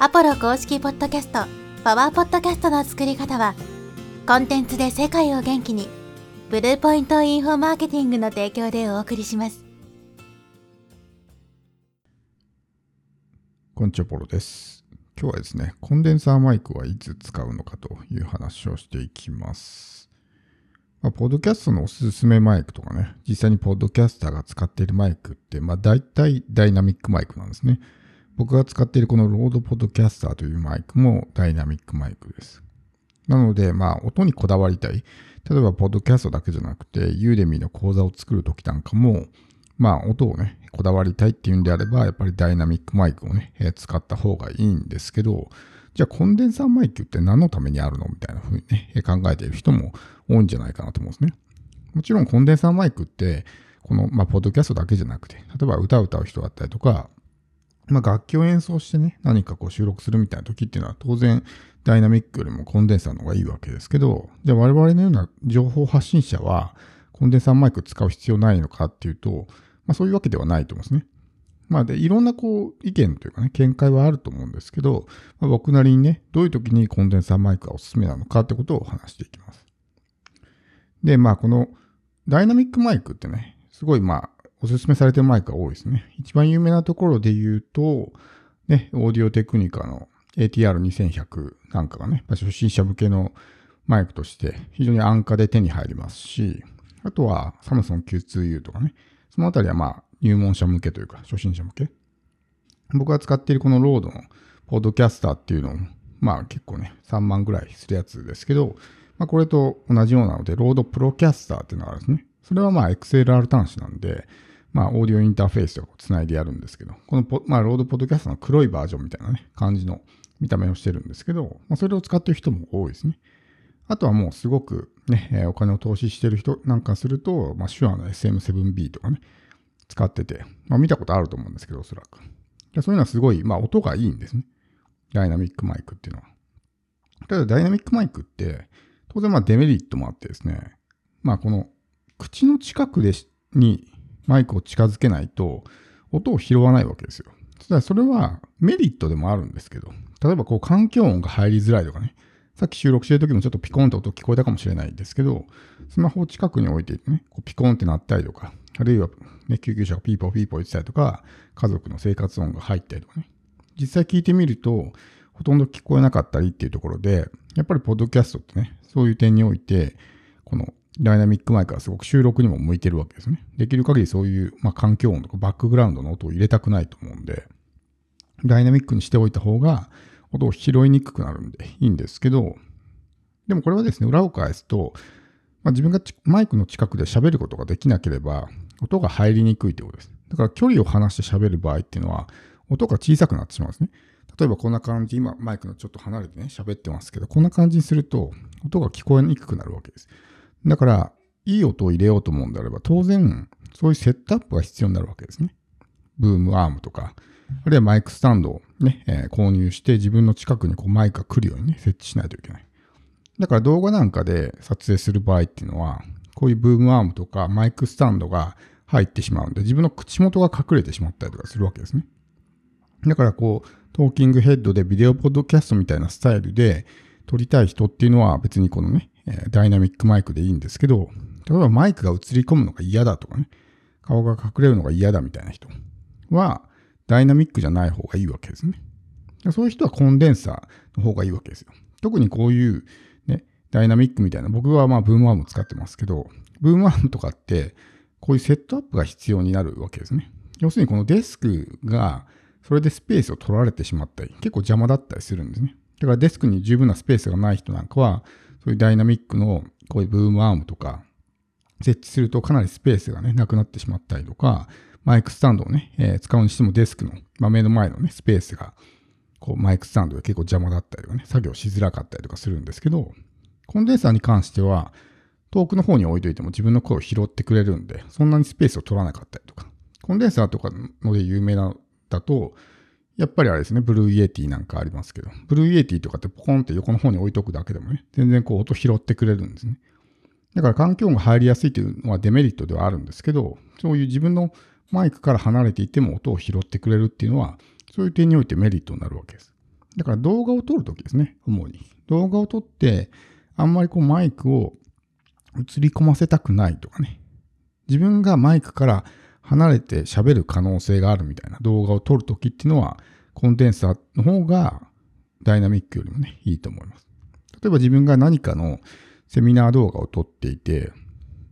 アポロ公式ポッドキャスト、パワーポッドキャストの作り方は、コンテンツで世界を元気に、ブルーポイントインフォマーケティングの提供でお送りします。こんにちは、ポロです。今日はですね、コンデンサーマイクはいつ使うのかという話をしていきます。まあ、ポッドキャストのおすすめマイクとかね、実際にポッドキャスターが使っているマイクって、まあ大体ダイナミックマイクなんですね。僕が使っているこのロードポッドキャスターというマイクもダイナミックマイクです。なので、まあ音にこだわりたい。例えば、ポッドキャストだけじゃなくて、ユーデミーの講座を作るときなんかも、まあ、音をね、こだわりたいっていうんであれば、やっぱりダイナミックマイクをね、えー使った方がいいんですけど、じゃあコンデンサーマイクって何のためにあるのみたいな風にね、考えている人も多いんじゃないかなと思うんですね。もちろんコンデンサーマイクって、この、まあ、ポッドキャストだけじゃなくて、例えば歌を歌う人だったりとか、まあ、楽器を演奏してね、何かこう収録するみたいな時っていうのは当然ダイナミックよりもコンデンサーの方がいいわけですけど、じゃあ我々のような情報発信者はコンデンサーマイク使う必要ないのかっていうと、まあそういうわけではないと思うんですね。まあで、いろんなこう意見というかね、見解はあると思うんですけど、まあ、僕なりにね、どういう時にコンデンサーマイクがおすすめなのかってことを話していきます。で、まあこのダイナミックマイクってね、すごいまあおすすめされてるマイクが多いですね。一番有名なところで言うと、ね、オーディオテクニカの ATR2100 なんかがね、初心者向けのマイクとして非常に安価で手に入りますし、あとはサムソン Q2U とかね、そのあたりはまあ入門者向けというか初心者向け。僕が使っているこのロードのポッドキャスターっていうのも、まあ結構ね、3万ぐらいするやつですけど、まあこれと同じようなので、 RODE Procaster っていうのがあるんですね。それはまあ XLR 端子なんで、まあオーディオインターフェースをつないでやるんですけど、このポ、まあ RODE Podcaster の黒いバージョンみたいなね、感じの見た目をしてるんですけど、まあそれを使ってる人も多いですね。あとはもうすごくね、えお金を投資してる人なんかすると、まあ、 Shure の SM7B とかね、使ってて、まあ、見たことあると思うんですけど、おそらく。でそういうのはすごい、まあ、音がいいんですね。ダイナミックマイクっていうのは。ただ、ダイナミックマイクって、当然まあデメリットもあってですね、まあ、この口の近くでにマイクを近づけないと、音を拾わないわけですよ。ただそれはメリットでもあるんですけど、例えばこう環境音が入りづらいとかね、さっき収録してる時もちょっとピコンと音聞こえたかもしれないですけど、スマホを近くに置いていてね、こうピコンって鳴ったりとか、あるいは、ね、救急車がピーポーピーポー言ってたりとか、家族の生活音が入ったりとかね。実際聞いてみると、ほとんど聞こえなかったりっていうところで、やっぱりポッドキャストってね、そういう点において、このダイナミックマイクはすごく収録にも向いてるわけですね。できる限りそういう、まあ、環境音とかバックグラウンドの音を入れたくないと思うんで、ダイナミックにしておいた方が音を拾いにくくなるんでいいんですけど、でもこれはですね、裏を返すと、まあ、自分がマイクの近くで喋ることができなければ、音が入りにくいということです。だから距離を離して喋る場合っていうのは、音が小さくなってしまうんですね。例えばこんな感じ、今マイクのちょっと離れてね、喋ってますけど、こんな感じにすると、音が聞こえにくくなるわけです。だから、いい音を入れようと思うんであれば、当然、そういうセットアップが必要になるわけですね。ブームアームとか、あるいはマイクスタンドをね、えー購入して自分の近くにこうマイクが来るようにね、設置しないといけない。だから動画なんかで撮影する場合っていうのは、こういうブームアームとかマイクスタンドが入ってしまうんで、自分の口元が隠れてしまったりとかするわけですね。だからこう、トーキングヘッドでビデオポッドキャストみたいなスタイルで撮りたい人っていうのは別にこのね、ダイナミックマイクでいいんですけど、例えばマイクが映り込むのが嫌だとかね、顔が隠れるのが嫌だみたいな人は、ダイナミックじゃない方がいいわけですね。そういう人はコンデンサーの方がいいわけですよ。特にこういうね、ダイナミックみたいな、僕はまあブームアーム使ってますけど、ブームアームとかって、こういうセットアップが必要になるわけですね。要するにこのデスクが、それでスペースを取られてしまったり、結構邪魔だったりするんですね。だからデスクに十分なスペースがない人なんかは、そういうダイナミックのこういうブームアームとか、設置するとかなりスペースがね、なくなってしまったりとか、マイクスタンドをね、えー使うにしてもデスクの、まあ、目の前のね、スペースが、こう、マイクスタンドが結構邪魔だったりとかね、作業しづらかったりとかするんですけど、コンデンサーに関しては、遠くの方に置いといても自分の声を拾ってくれるんで、そんなにスペースを取らなかったりとか。コンデンサーとかので有名なだと、やっぱりあれですね、 Blue Yeti なんかありますけど、 Blue Yeti とかってポコンって横の方に置いとくだけでもね、全然こう音拾ってくれるんですね。だから環境音が入りやすいというのはデメリットではあるんですけど、そういう自分のマイクから離れていても音を拾ってくれるっていうのは、そういう点においてメリットになるわけです。だから動画を撮るときですね、主に。動画を撮って、あんまりこうマイクを映り込ませたくないとかね。自分がマイクから離れて喋る可能性があるみたいな動画を撮るときっていうのは、コンデンサーの方がダイナミックよりもね、いいと思います。例えば自分が何かのセミナー動画を撮っていて、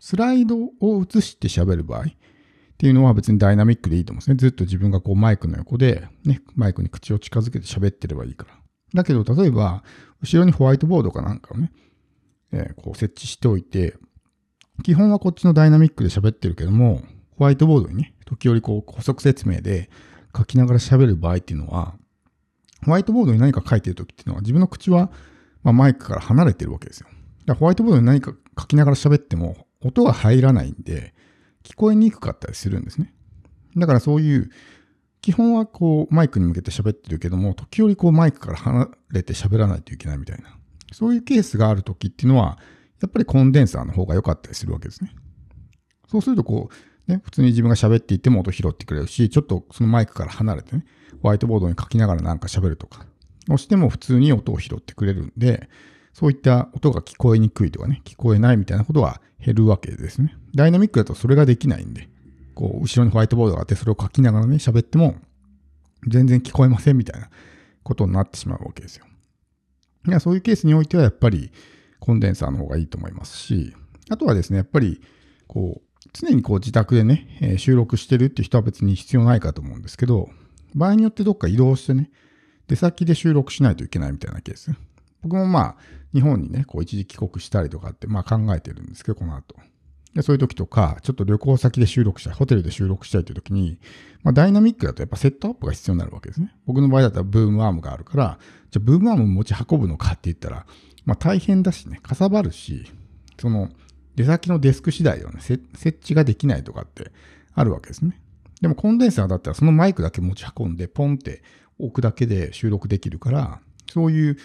スライドを映して喋る場合っていうのは別にダイナミックでいいと思うんですね。ずっと自分がこうマイクの横で、ね、マイクに口を近づけて喋ってればいいから。だけど、例えば、後ろにホワイトボードかなんかをね、えー、こう設置しておいて、基本はこっちのダイナミックで喋ってるけども、ホワイトボードにね、時折こう補足説明で書きながら喋る場合っていうのは、ホワイトボードに何か書いてる時っていうのは自分の口は、まあ、マイクから離れてるわけですよ。だホワイトボードに何か書きながら喋っても音が入らないんで、聞こえにくかったりするんですね。だからそういう、基本はこうマイクに向けて喋ってるけども、時折こうマイクから離れて喋らないといけないみたいな。そういうケースがある時っていうのは、やっぱりコンデンサーの方が良かったりするわけですね。そうするとこう、ね、普通に自分が喋っていても音拾ってくれるし、ちょっとそのマイクから離れてね、ホワイトボードに書きながらなんか喋るとか、押しても普通に音を拾ってくれるんで、そういった音が聞こえにくいとかね、聞こえないみたいなことは減るわけですね。ダイナミックだとそれができないんで、こう、後ろにホワイトボードがあってそれを書きながらね、喋っても全然聞こえませんみたいなことになってしまうわけですよ。いやそういうケースにおいてはやっぱりコンデンサーの方がいいと思いますし、あとはですね、やっぱりこう、常にこう自宅でね、えー、収録してるって人は別に必要ないかと思うんですけど、場合によってどっか移動してね、出先で収録しないといけないみたいなケース。僕もまあ、日本にね、こう一時帰国したりとかって、まあ考えてるんですけど、この後。でそういう時とか、ちょっと旅行先で収録したい、ホテルで収録したいという時に、まあダイナミックだとやっぱセットアップが必要になるわけですね。僕の場合だったらブームアームがあるから、じゃあブームアーム持ち運ぶのかって言ったら、まあ大変だしね、かさばるし、その出先のデスク次第ではね、設置ができないとかってあるわけですね。でもコンデンサーだったらそのマイクだけ持ち運んでポンって置くだけで収録できるから、そういう、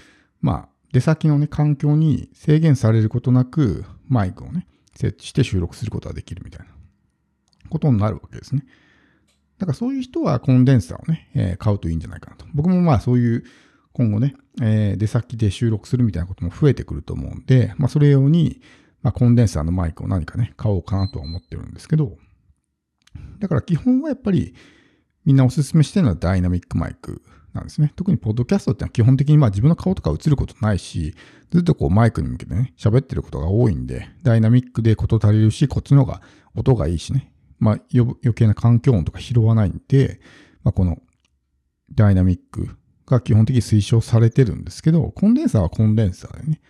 まあ、出先のね、環境に制限されることなく、マイクをね、設置して収録することができるみたいなことになるわけですね。だからそういう人はコンデンサーをね、えー、買うといいんじゃないかなと。僕もまあそういう今後ね、えー、出先で収録するみたいなことも増えてくると思うんで、まあそれ用に、まあ、コンデンサーのマイクを何かね、買おうかなとは思ってるんですけど、だから基本はやっぱりみんなおすすめしてるのはダイナミックマイクなんですね。特にポッドキャストってのは基本的にまあ自分の顔とか映ることないし、ずっとこうマイクに向けてね、喋ってることが多いんで、ダイナミックでこと足りるし、こっちの方が音がいいしね、まあ余計な環境音とか拾わないんで、まあこのダイナミックが基本的に推奨されてるんですけど、コンデンサーはコンデンサーでね、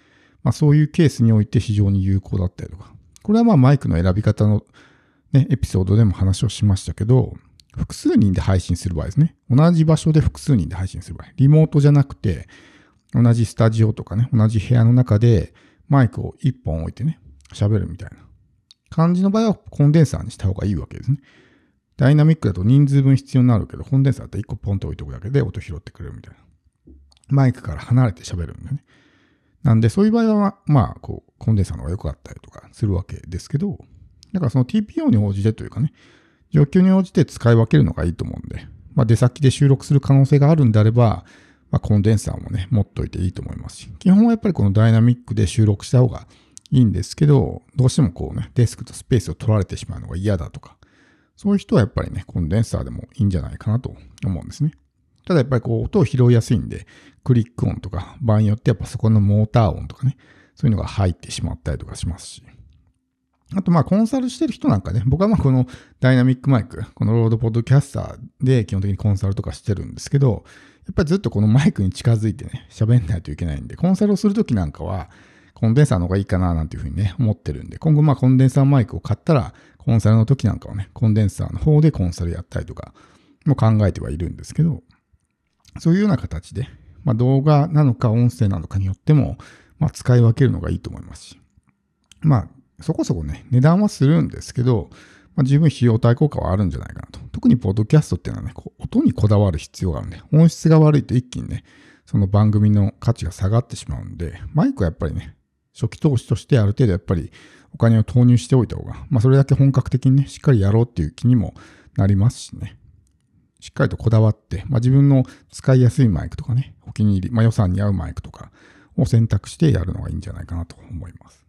まあそういうケースにおいて非常に有効だったりとか、これはまあマイクの選び方のね、エピソードでも話をしましたけど、複数人で配信する場合ですね。同じ場所で複数人で配信する場合。リモートじゃなくて、同じスタジオとかね、同じ部屋の中でマイクを1本置いてね、喋るみたいな感じの場合はコンデンサーにした方がいいわけですね。ダイナミックだと人数分必要になるけど、コンデンサーだと1個ポンと置いておくだけで音拾ってくれるみたいな。マイクから離れて喋るんだよね。なんで、そういう場合は、まあ、こう、コンデンサーの方が良かったりとかするわけですけど、だからその TPO に応じてというかね、状況に応じて使い分けるのがいいと思うんで、まあ、出先で収録する可能性があるんであれば、まあ、コンデンサーもね、持っといていいと思いますし、基本はやっぱりこのダイナミックで収録した方がいいんですけど、どうしてもこうね、デスクとスペースを取られてしまうのが嫌だとか、そういう人はやっぱりね、コンデンサーでもいいんじゃないかなと思うんですね。ただやっぱりこう音を拾いやすいんで、クリック音とか、場合によってやっぱそこのモーター音とかね、そういうのが入ってしまったりとかしますし、あとまあコンサルしてる人なんかね、僕はまあこのダイナミックマイク、このロードポッドキャスターで基本的にコンサルとかしてるんですけど、やっぱりずっとこのマイクに近づいてね、喋んないといけないんで、コンサルをするときなんかは、コンデンサーの方がいいかななんていうふうにね、思ってるんで、今後まあコンデンサーマイクを買ったら、コンサルの時なんかはね、コンデンサーの方でコンサルやったりとかも考えてはいるんですけど、そういうような形で、まあ動画なのか音声なのかによっても、まあ使い分けるのがいいと思いますし、まあそこそこね、値段はするんですけど、まあ、十分費用対効果はあるんじゃないかなと。特にポッドキャストっていうのはね、音にこだわる必要があるんで、音質が悪いと一気にね、その番組の価値が下がってしまうんで、マイクはやっぱりね、初期投資としてある程度やっぱりお金を投入しておいた方が、まあそれだけ本格的にね、しっかりやろうっていう気にもなりますしね。しっかりとこだわって、まあ自分の使いやすいマイクとかね、お気に入り、まあ、予算に合うマイクとかを選択してやるのがいいんじゃないかなと思います。